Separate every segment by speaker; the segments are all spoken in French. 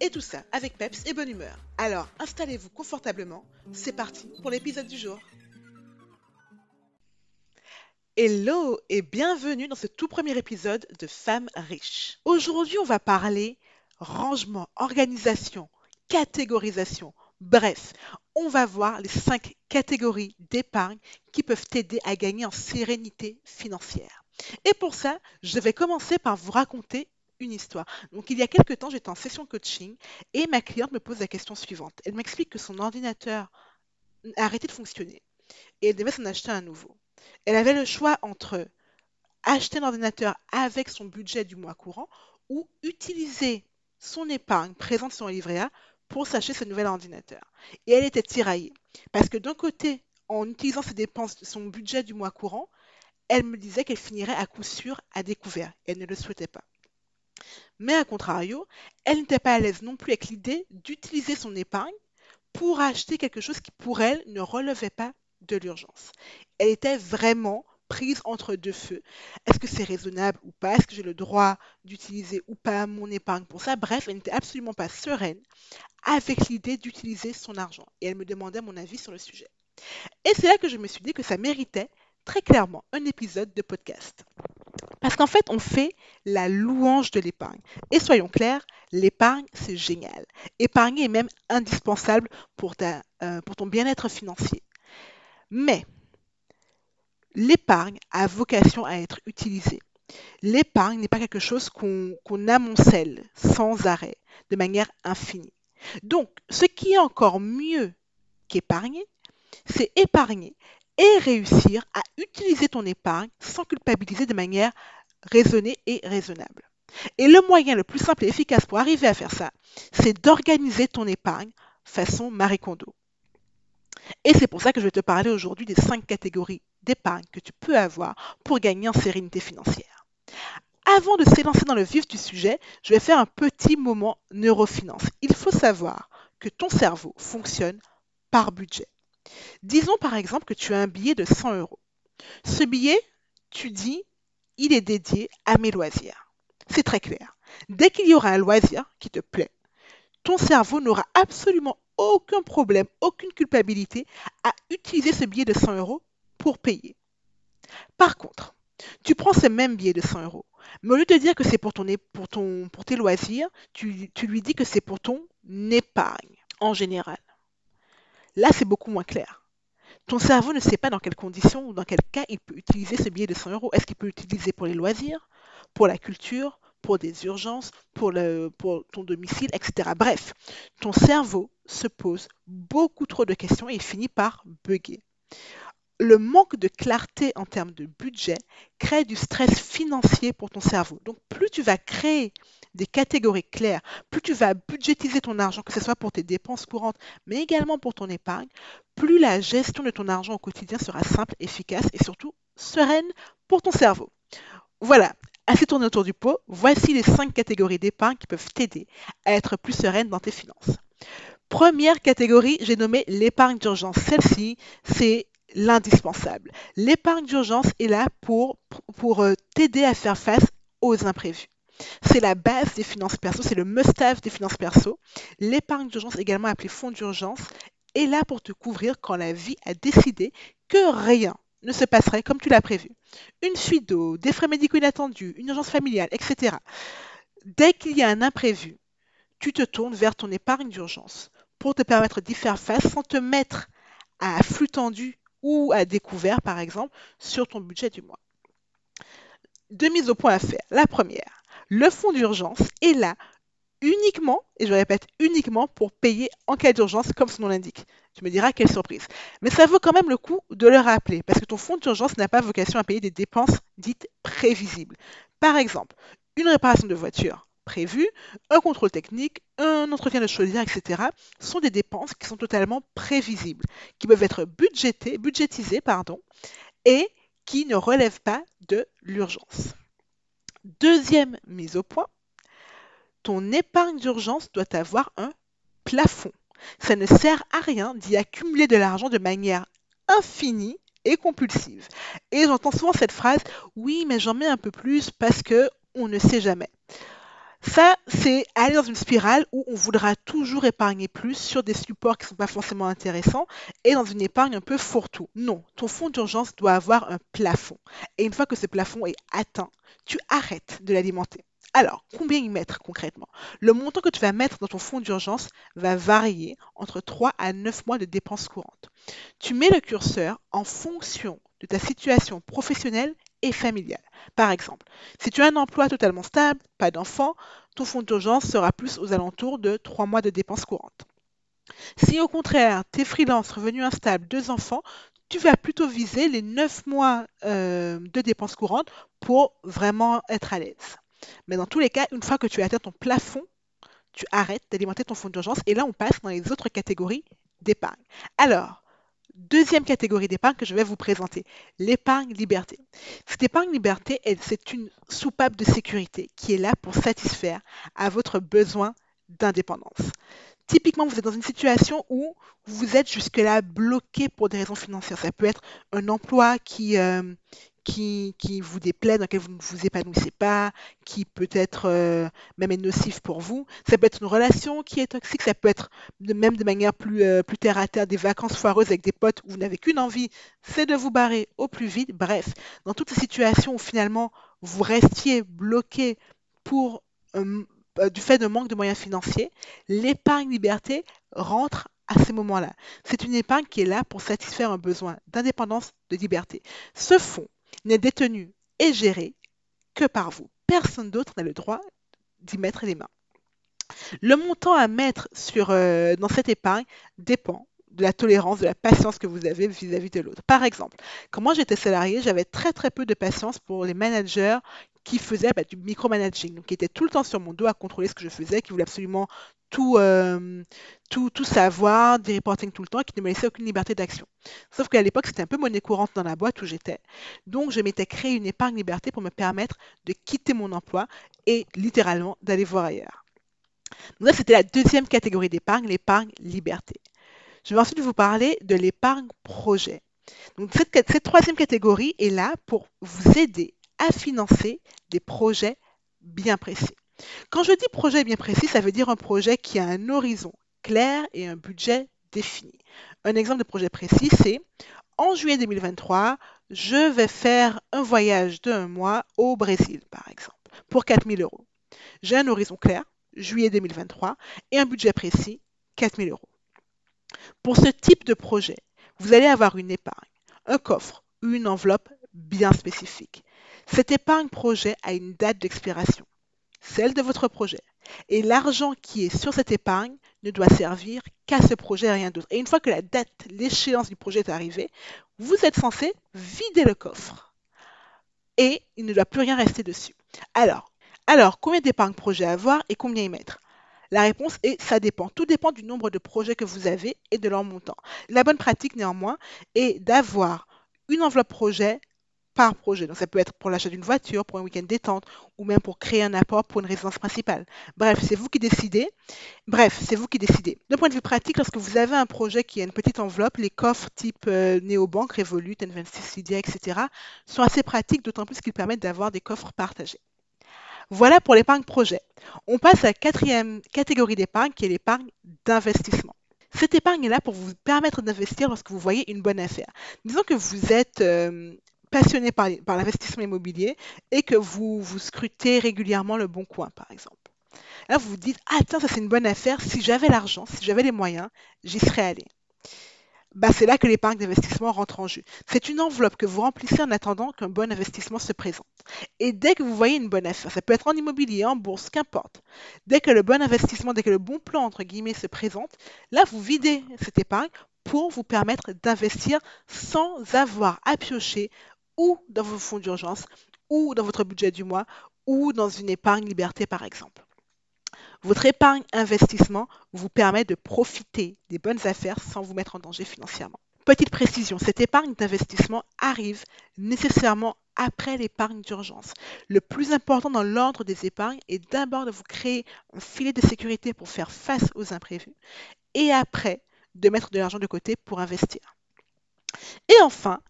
Speaker 1: Et tout ça avec peps et bonne humeur. Alors installez-vous confortablement, c'est parti pour l'épisode du jour. Hello et bienvenue dans ce tout premier épisode de Femmes riches. Aujourd'hui on va parler rangement, organisation, catégorisation. Bref, on va voir les cinq catégories d'épargne qui peuvent t'aider à gagner en sérénité financière. Et pour ça, je vais commencer par vous raconter une histoire. Donc, il y a quelques temps, j'étais en session coaching et ma cliente me pose la question suivante. Elle m'explique que son ordinateur a arrêté de fonctionner et elle devait s'en acheter un nouveau. Elle avait le choix entre acheter un ordinateur avec son budget du mois courant ou utiliser son épargne présente sur son livret A pour s'acheter ce nouvel ordinateur. Et elle était tiraillée. Parce que d'un côté, en utilisant ses dépenses, son budget du mois courant, elle me disait qu'elle finirait à coup sûr à découvert. Elle ne le souhaitait pas. Mais à contrario, elle n'était pas à l'aise non plus avec l'idée d'utiliser son épargne pour acheter quelque chose qui pour elle ne relevait pas de l'urgence. Elle était vraiment prise entre deux feux. Est-ce que c'est raisonnable ou pas? Est-ce que j'ai le droit d'utiliser ou pas mon épargne pour ça? Bref, elle n'était absolument pas sereine avec l'idée d'utiliser son argent. Et elle me demandait mon avis sur le sujet. Et c'est là que je me suis dit que ça méritait très clairement un épisode de podcast. Parce qu'en fait, on fait la louange de l'épargne. Et soyons clairs, l'épargne, c'est génial. Épargner est même indispensable pour, euh, ton bien-être financier. Mais l'épargne a vocation à être utilisée. L'épargne n'est pas quelque chose qu'on amoncelle sans arrêt, de manière infinie. Donc, ce qui est encore mieux qu'épargner, c'est épargner et réussir à utiliser ton épargne sans culpabiliser de manière raisonnée et raisonnable. Et le moyen le plus simple et efficace pour arriver à faire ça, c'est d'organiser ton épargne façon Marie Kondo. Et c'est pour ça que je vais te parler aujourd'hui des cinq catégories d'épargne que tu peux avoir pour gagner en sérénité financière. Avant de s'élancer dans le vif du sujet, je vais faire un petit moment neurofinance. Il faut savoir que ton cerveau fonctionne par budget. Disons par exemple que tu as un billet de 100 euros. Ce billet, tu dis, il est dédié à mes loisirs. C'est très clair. Dès qu'il y aura un loisir qui te plaît, ton cerveau n'aura absolument aucun problème, aucune culpabilité à utiliser ce billet de 100 euros pour payer. Par contre, tu prends ce même billet de 100 euros, mais au lieu de dire que c'est pour, ton, pour, tes loisirs, tu, tu lui dis que c'est pour ton épargne en général. Là, c'est beaucoup moins clair. Ton cerveau ne sait pas dans quelles conditions ou dans quel cas il peut utiliser ce billet de 100 euros. Est-ce qu'il peut l'utiliser pour les loisirs, pour la culture, pour des urgences, pour, ton domicile, etc. Bref, ton cerveau se pose beaucoup trop de questions et il finit par bugger. Le manque de clarté en termes de budget crée du stress financier pour ton cerveau. Donc plus tu vas créer des catégories claires, plus tu vas budgétiser ton argent, que ce soit pour tes dépenses courantes, mais également pour ton épargne, plus la gestion de ton argent au quotidien sera simple, efficace et surtout sereine pour ton cerveau. Voilà, assez tourné autour du pot, voici les cinq catégories d'épargne qui peuvent t'aider à être plus sereine dans tes finances. Première catégorie, j'ai nommé l'épargne d'urgence. Celle-ci, c'est l'indispensable. L'épargne d'urgence est là pour, pour euh, t'aider à faire face aux imprévus. C'est la base des finances perso, c'est le must-have des finances perso. L'épargne d'urgence, également appelée fonds d'urgence, est là pour te couvrir quand la vie a décidé que rien ne se passerait comme tu l'as prévu. Une fuite d'eau, des frais médicaux inattendus, une urgence familiale, etc. Dès qu'il y a un imprévu, tu te tournes vers ton épargne d'urgence pour te permettre d'y faire face sans te mettre à flux tendu ou à découvert, par exemple, sur ton budget du mois. Deux mises au point à faire. La première, le fonds d'urgence est là uniquement, et je répète uniquement, pour payer en cas d'urgence, comme son nom l'indique. Tu me diras quelle surprise. Mais ça vaut quand même le coup de le rappeler, parce que ton fonds d'urgence n'a pas vocation à payer des dépenses dites prévisibles. Par exemple, une réparation de voiture, prévues, un contrôle technique, un entretien de chaudière, etc., sont des dépenses qui sont totalement prévisibles, qui peuvent être budgétées, budgétisées et qui ne relèvent pas de l'urgence. Deuxième mise au point, ton épargne d'urgence doit avoir un plafond. Ça ne sert à rien d'y accumuler de l'argent de manière infinie et compulsive. Et j'entends souvent cette phrase, oui, mais j'en mets un peu plus parce que on ne sait jamais. Ça, c'est aller dans une spirale où on voudra toujours épargner plus sur des supports qui ne sont pas forcément intéressants et dans une épargne un peu fourre-tout. Non, ton fonds d'urgence doit avoir un plafond. Et une fois que ce plafond est atteint, tu arrêtes de l'alimenter. Alors, combien y mettre concrètement? Le montant que tu vas mettre dans ton fonds d'urgence va varier entre 3 à 9 mois de dépenses courantes. Tu mets le curseur en fonction de ta situation professionnelle et familiale. Par exemple, si tu as un emploi totalement stable, pas d'enfant, ton fonds d'urgence sera plus aux alentours de 3 mois de dépenses courantes. Si au contraire, tu es freelance, revenu instable, deux enfants, tu vas plutôt viser les 9 mois euh, de dépenses courantes pour vraiment être à l'aise. Mais dans tous les cas, une fois que tu as atteint ton plafond, tu arrêtes d'alimenter ton fonds d'urgence et là, on passe dans les autres catégories d'épargne. Alors, deuxième catégorie d'épargne que je vais vous présenter, l'épargne liberté. Cette épargne liberté, c'est une soupape de sécurité qui est là pour satisfaire à votre besoin d'indépendance. Typiquement, vous êtes dans une situation où vous êtes jusque-là bloqué pour des raisons financières. Ça peut être un emploi qui, euh, qui, vous déplaît, dans lequel vous ne vous épanouissez pas, qui peut être euh, même nocif pour vous. Ça peut être une relation qui est toxique, ça peut être de, même de manière plus, euh, plus terre à terre, des vacances foireuses avec des potes où vous n'avez qu'une envie, c'est de vous barrer au plus vite. Bref, dans toutes ces situations où finalement vous restiez bloqué pour euh, du fait d'un manque de moyens financiers, l'épargne liberté rentre à ces moments-là. C'est une épargne qui est là pour satisfaire un besoin d'indépendance, de liberté. Ce fonds n'est détenu et géré que par vous. Personne d'autre n'a le droit d'y mettre les mains. Le montant à mettre sur, euh, dans cette épargne dépend de la tolérance, de la patience que vous avez vis-à-vis de l'autre. Par exemple, quand moi j'étais salarié, j'avais très très peu de patience pour les managers qui faisaient bah, du micromanaging, qui étaient tout le temps sur mon dos à contrôler ce que je faisais, qui voulaient absolument tout, euh, tout, tout savoir, des reporting tout le temps, et qui ne me laissaient aucune liberté d'action. Sauf qu'à l'époque, c'était un peu monnaie courante dans la boîte où j'étais. Donc, je m'étais créé une épargne liberté pour me permettre de quitter mon emploi et littéralement d'aller voir ailleurs. Donc, ça, c'était la deuxième catégorie d'épargne, l'épargne liberté. Je vais ensuite vous parler de l'épargne projet. Donc, cette troisième catégorie est là pour vous aider à financer des projets bien précis. Quand je dis projet bien précis, ça veut dire un projet qui a un horizon clair et un budget défini. Un exemple de projet précis, c'est en juillet 2023, je vais faire un voyage d'un mois au Brésil, par exemple, pour 4000 euros. J'ai un horizon clair, juillet 2023, et un budget précis, 4000 euros. Pour ce type de projet, vous allez avoir une épargne, un coffre une enveloppe bien spécifique. Cette épargne projet a une date d'expiration celle de votre projet. Et l'argent qui est sur cette épargne ne doit servir qu'à ce projet et rien d'autre. Et une fois que la date, l'échéance du projet est arrivée, vous êtes censé vider le coffre. Et il ne doit plus rien rester dessus. Alors, combien d'épargne projet avoir et combien y mettre? La réponse est ça dépend. Tout dépend du nombre de projets que vous avez et de leur montant. La bonne pratique néanmoins est d'avoir une enveloppe projet par projet. Donc ça peut être pour l'achat d'une voiture, pour un week-end détente, ou même pour créer un apport pour une résidence principale. Bref, c'est vous qui décidez. Bref, c'est vous qui décidez. D'un point de vue pratique, lorsque vous avez un projet qui a une petite enveloppe, les coffres type euh, Néobank, Revolut, N26 Lydia, etc. sont assez pratiques, d'autant plus qu'ils permettent d'avoir des coffres partagés. Voilà pour l'épargne projet. On passe à la quatrième catégorie d'épargne qui est l'épargne d'investissement. Cette épargne est là pour vous permettre d'investir lorsque vous voyez une bonne affaire. Disons que vous êtes euh, passionné par, l'investissement immobilier et que vous, vous scrutez régulièrement le bon coin, par exemple. Là, vous vous dites, ah tiens, ça c'est une bonne affaire, si j'avais l'argent, si j'avais les moyens, j'y serais allé. Bah, c'est là que l'épargne d'investissement rentre en jeu. C'est une enveloppe que vous remplissez en attendant qu'un bon investissement se présente. Et dès que vous voyez une bonne affaire, ça peut être en immobilier, en bourse, qu'importe, dès que le bon investissement, dès que le bon plan, entre guillemets, se présente, là, vous videz cette épargne pour vous permettre d'investir sans avoir à piocher ou dans vos fonds d'urgence, ou dans votre budget du mois, ou dans une épargne liberté par exemple. Votre épargne investissement vous permet de profiter des bonnes affaires sans vous mettre en danger financièrement. Petite précision, cette épargne d'investissement arrive nécessairement après l'épargne d'urgence. Le plus important dans l'ordre des épargnes est d'abord de vous créer un filet de sécurité pour faire face aux imprévus et après de mettre de l'argent de côté pour investir. Et enfin,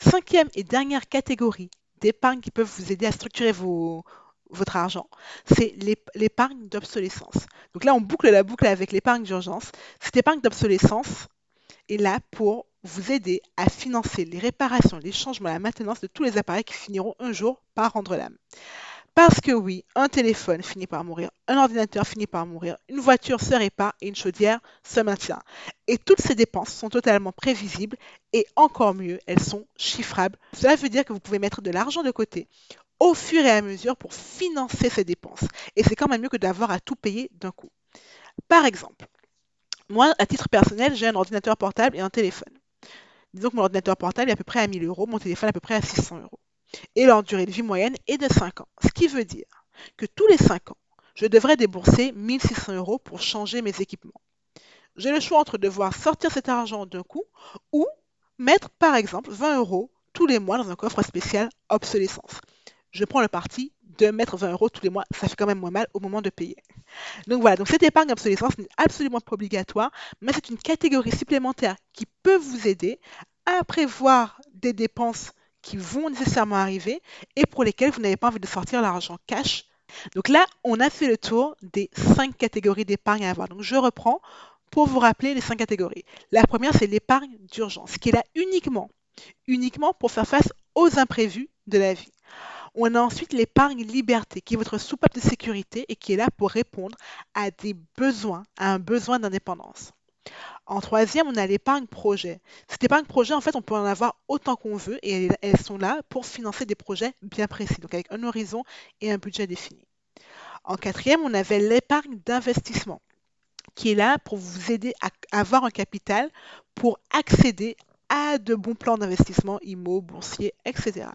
Speaker 1: cinquième et dernière catégorie d'épargne qui peuvent vous aider à structurer votre argent, c'est l'épargne d'obsolescence. Donc là, on boucle la boucle avec l'épargne d'urgence. Cette épargne d'obsolescence est là pour vous aider à financer les réparations, les changements, la maintenance de tous les appareils qui finiront un jour par rendre l'âme. Parce que oui, un téléphone finit par mourir, un ordinateur finit par mourir, une voiture se répare et une chaudière se maintient. Et toutes ces dépenses sont totalement prévisibles et encore mieux, elles sont chiffrables. Cela veut dire que vous pouvez mettre de l'argent de côté au fur et à mesure pour financer ces dépenses. Et c'est quand même mieux que d'avoir à tout payer d'un coup. Par exemple, moi, à titre personnel, j'ai un ordinateur portable et un téléphone. Disons que mon ordinateur portable est à peu près à 1000 euros, mon téléphone à peu près à 600 euros. Et leur durée de vie moyenne est de 5 ans. Ce qui veut dire que tous les 5 ans, je devrais débourser 1600 euros pour changer mes équipements. J'ai le choix entre devoir sortir cet argent d'un coup ou mettre par exemple 20 euros tous les mois dans un coffre spécial obsolescence. Je prends le parti de mettre 20 euros tous les mois, ça fait quand même moins mal au moment de payer. Donc voilà, donc cette épargne obsolescence n'est absolument pas obligatoire, mais c'est une catégorie supplémentaire qui peut vous aider à prévoir des dépenses qui vont nécessairement arriver et pour lesquelles vous n'avez pas envie de sortir l'argent cash. Donc là, on a fait le tour des cinq catégories d'épargne à avoir. Donc je reprends pour vous rappeler les cinq catégories. La première, c'est l'épargne d'urgence, qui est là uniquement, uniquement pour faire face aux imprévus de la vie. On a ensuite l'épargne liberté, qui est votre soupape de sécurité et qui est là pour répondre à des besoins, à un besoin d'indépendance. En troisième, on a l'épargne projet. Cette épargne projet, en fait, on peut en avoir autant qu'on veut et elles sont là pour financer des projets bien précis, donc avec un horizon et un budget défini. En quatrième, on avait l'épargne d'investissement qui est là pour vous aider à avoir un capital pour accéder à de bons plans d'investissement IMO, boursiers, etc.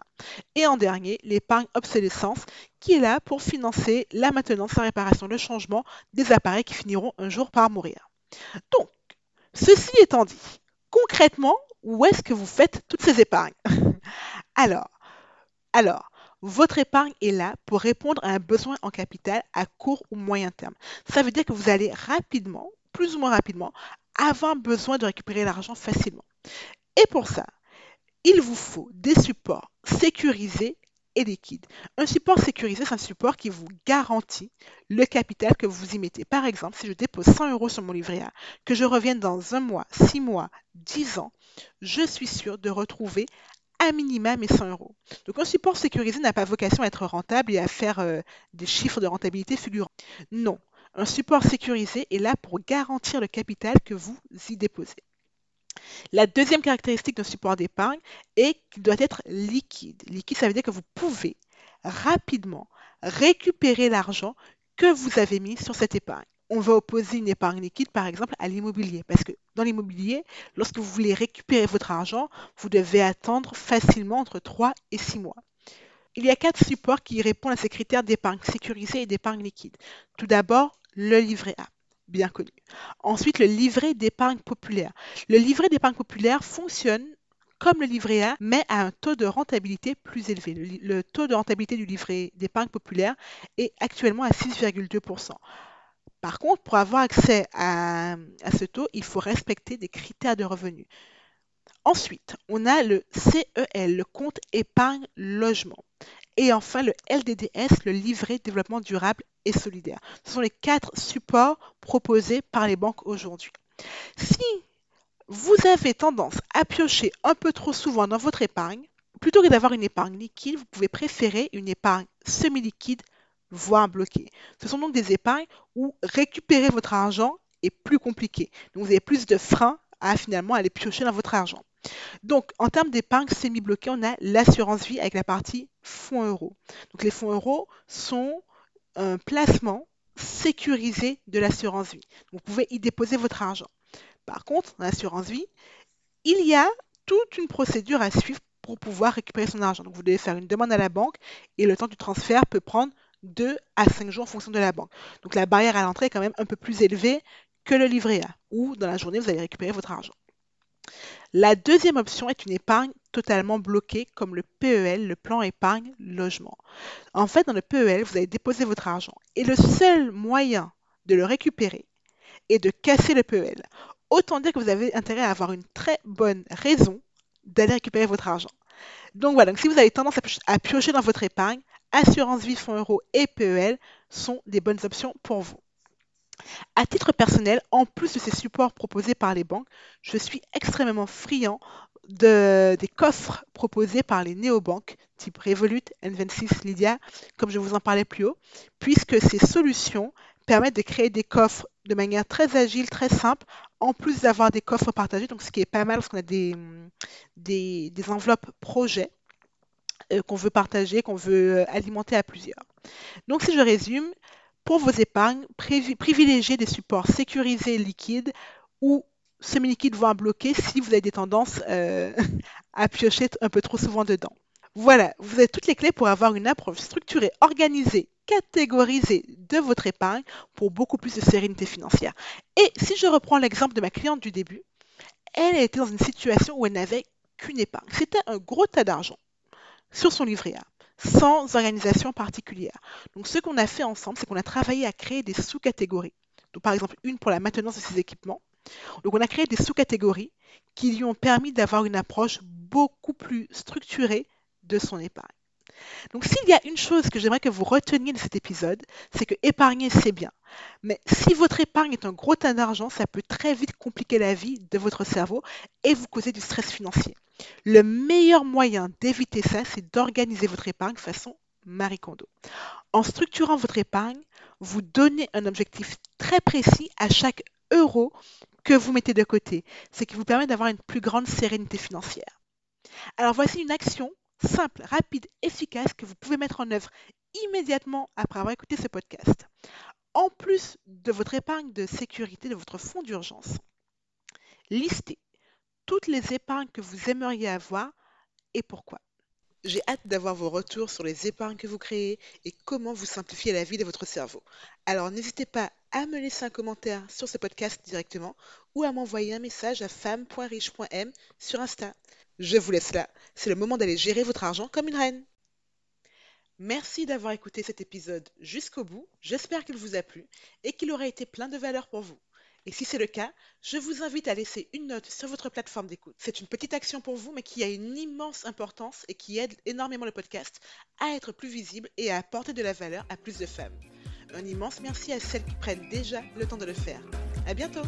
Speaker 1: Et en dernier, l'épargne obsolescence qui est là pour financer la maintenance, la réparation, le changement des appareils qui finiront un jour par mourir. Donc, ceci étant dit, concrètement, où est-ce que vous faites toutes ces épargnes? Alors, alors, votre épargne est là pour répondre à un besoin en capital à court ou moyen terme. Ça veut dire que vous allez rapidement, plus ou moins rapidement, avoir besoin de récupérer l'argent facilement. Et pour ça, il vous faut des supports sécurisés et liquides. Un support sécurisé, c'est un support qui vous garantit le capital que vous y mettez. Par exemple, si je dépose 100 euros sur mon livret A, que je revienne dans un mois, six mois, dix ans, je suis sûr de retrouver à minima mes 100 euros. Donc un support sécurisé n'a pas vocation à être rentable et à faire euh, des chiffres de rentabilité figurants. Non, un support sécurisé est là pour garantir le capital que vous y déposez. La deuxième caractéristique d'un support d'épargne est qu'il doit être liquide. Liquide, ça veut dire que vous pouvez rapidement récupérer l'argent que vous avez mis sur cette épargne. On va opposer une épargne liquide, par exemple, à l'immobilier. Parce que dans l'immobilier, lorsque vous voulez récupérer votre argent, vous devez attendre facilement entre 3 et 6 mois. Il y a quatre supports qui répondent à ces critères d'épargne sécurisée et d'épargne liquide. Tout d'abord, le livret A bien connu. Ensuite, le livret d'épargne populaire. Le livret d'épargne populaire fonctionne comme le livret A, mais à un taux de rentabilité plus élevé. Le, taux de rentabilité du livret d'épargne populaire est actuellement à 6,2%. Par contre, pour avoir accès à, à, ce taux, il faut respecter des critères de revenus. Ensuite, on a le CEL, le compte épargne logement. Et enfin, le LDDS, le livret développement durable et solidaire. Ce sont les quatre supports proposés par les banques aujourd'hui. Si vous avez tendance à piocher un peu trop souvent dans votre épargne, plutôt que d'avoir une épargne liquide, vous pouvez préférer une épargne semi-liquide, voire bloquée. Ce sont donc des épargnes où récupérer votre argent est plus compliqué. Donc vous avez plus de freins à finalement aller piocher dans votre argent. Donc, en termes d'épargne semi-bloquée, on a l'assurance vie avec la partie fonds euros. Donc, les fonds euros sont un placement sécurisé de l'assurance vie. Vous pouvez y déposer votre argent. Par contre, dans l'assurance vie, il y a toute une procédure à suivre pour pouvoir récupérer son argent. Donc, vous devez faire une demande à la banque et le temps du transfert peut prendre 2 à 5 jours en fonction de la banque. Donc la barrière à l'entrée est quand même un peu plus élevée que le livret A, où dans la journée, vous allez récupérer votre argent. La deuxième option est une épargne totalement bloquée, comme le PEL, le plan épargne logement. En fait, dans le PEL, vous allez déposer votre argent et le seul moyen de le récupérer est de casser le PEL. Autant dire que vous avez intérêt à avoir une très bonne raison d'aller récupérer votre argent. Donc voilà, si vous avez tendance à piocher dans votre épargne, assurance vie fonds euros et PEL sont des bonnes options pour vous. À titre personnel, en plus de ces supports proposés par les banques, je suis extrêmement friand de, des coffres proposés par les néobanques type Revolut, N26, Lydia, comme je vous en parlais plus haut, puisque ces solutions permettent de créer des coffres de manière très agile, très simple, en plus d'avoir des coffres partagés, donc ce qui est pas mal parce qu'on a des, des, enveloppes projets euh, qu'on veut partager, qu'on veut euh, alimenter à plusieurs. Donc si je résume, pour vos épargnes, privilégiez des supports sécurisés liquides ou semi-liquides voire bloqués si vous avez des tendances euh, à piocher un peu trop souvent dedans. Voilà, vous avez toutes les clés pour avoir une approche structurée, organisée, catégorisée de votre épargne pour beaucoup plus de sérénité financière. Et si je reprends l'exemple de ma cliente du début, elle était dans une situation où elle n'avait qu'une épargne. C'était un gros tas d'argent sur son livret A, sans organisation particulière. Donc ce qu'on a fait ensemble, c'est qu'on a travaillé à créer des sous-catégories. Donc par exemple, une pour la maintenance de ses équipements. Donc on a créé des sous-catégories qui lui ont permis d'avoir une approche beaucoup plus structurée de son épargne. Donc s'il y a une chose que j'aimerais que vous reteniez de cet épisode, c'est que épargner, c'est bien. Mais si votre épargne est un gros tas d'argent, ça peut très vite compliquer la vie de votre cerveau et vous causer du stress financier. Le meilleur moyen d'éviter ça, c'est d'organiser votre épargne façon Marie. En structurant votre épargne, vous donnez un objectif très précis à chaque euro que vous mettez de côté, ce qui vous permet d'avoir une plus grande sérénité financière. Alors voici une action simple, rapide, efficace que vous pouvez mettre en œuvre immédiatement après avoir écouté ce podcast. En plus de votre épargne de sécurité, de votre fonds d'urgence, listez toutes les épargnes que vous aimeriez avoir et pourquoi. J'ai hâte d'avoir vos retours sur les épargnes que vous créez et comment vous simplifiez la vie de votre cerveau. Alors n'hésitez pas à me laisser un commentaire sur ce podcast directement ou à m'envoyer un message à femme.riche.m sur Insta. Je vous laisse là. C'est le moment d'aller gérer votre argent comme une reine. Merci d'avoir écouté cet épisode jusqu'au bout. J'espère qu'il vous a plu et qu'il aura été plein de valeur pour vous. Et si c'est le cas, je vous invite à laisser une note sur votre plateforme d'écoute. C'est une petite action pour vous, mais qui a une immense importance et qui aide énormément le podcast à être plus visible et à apporter de la valeur à plus de femmes. Un immense merci à celles qui prennent déjà le temps de le faire. À bientôt!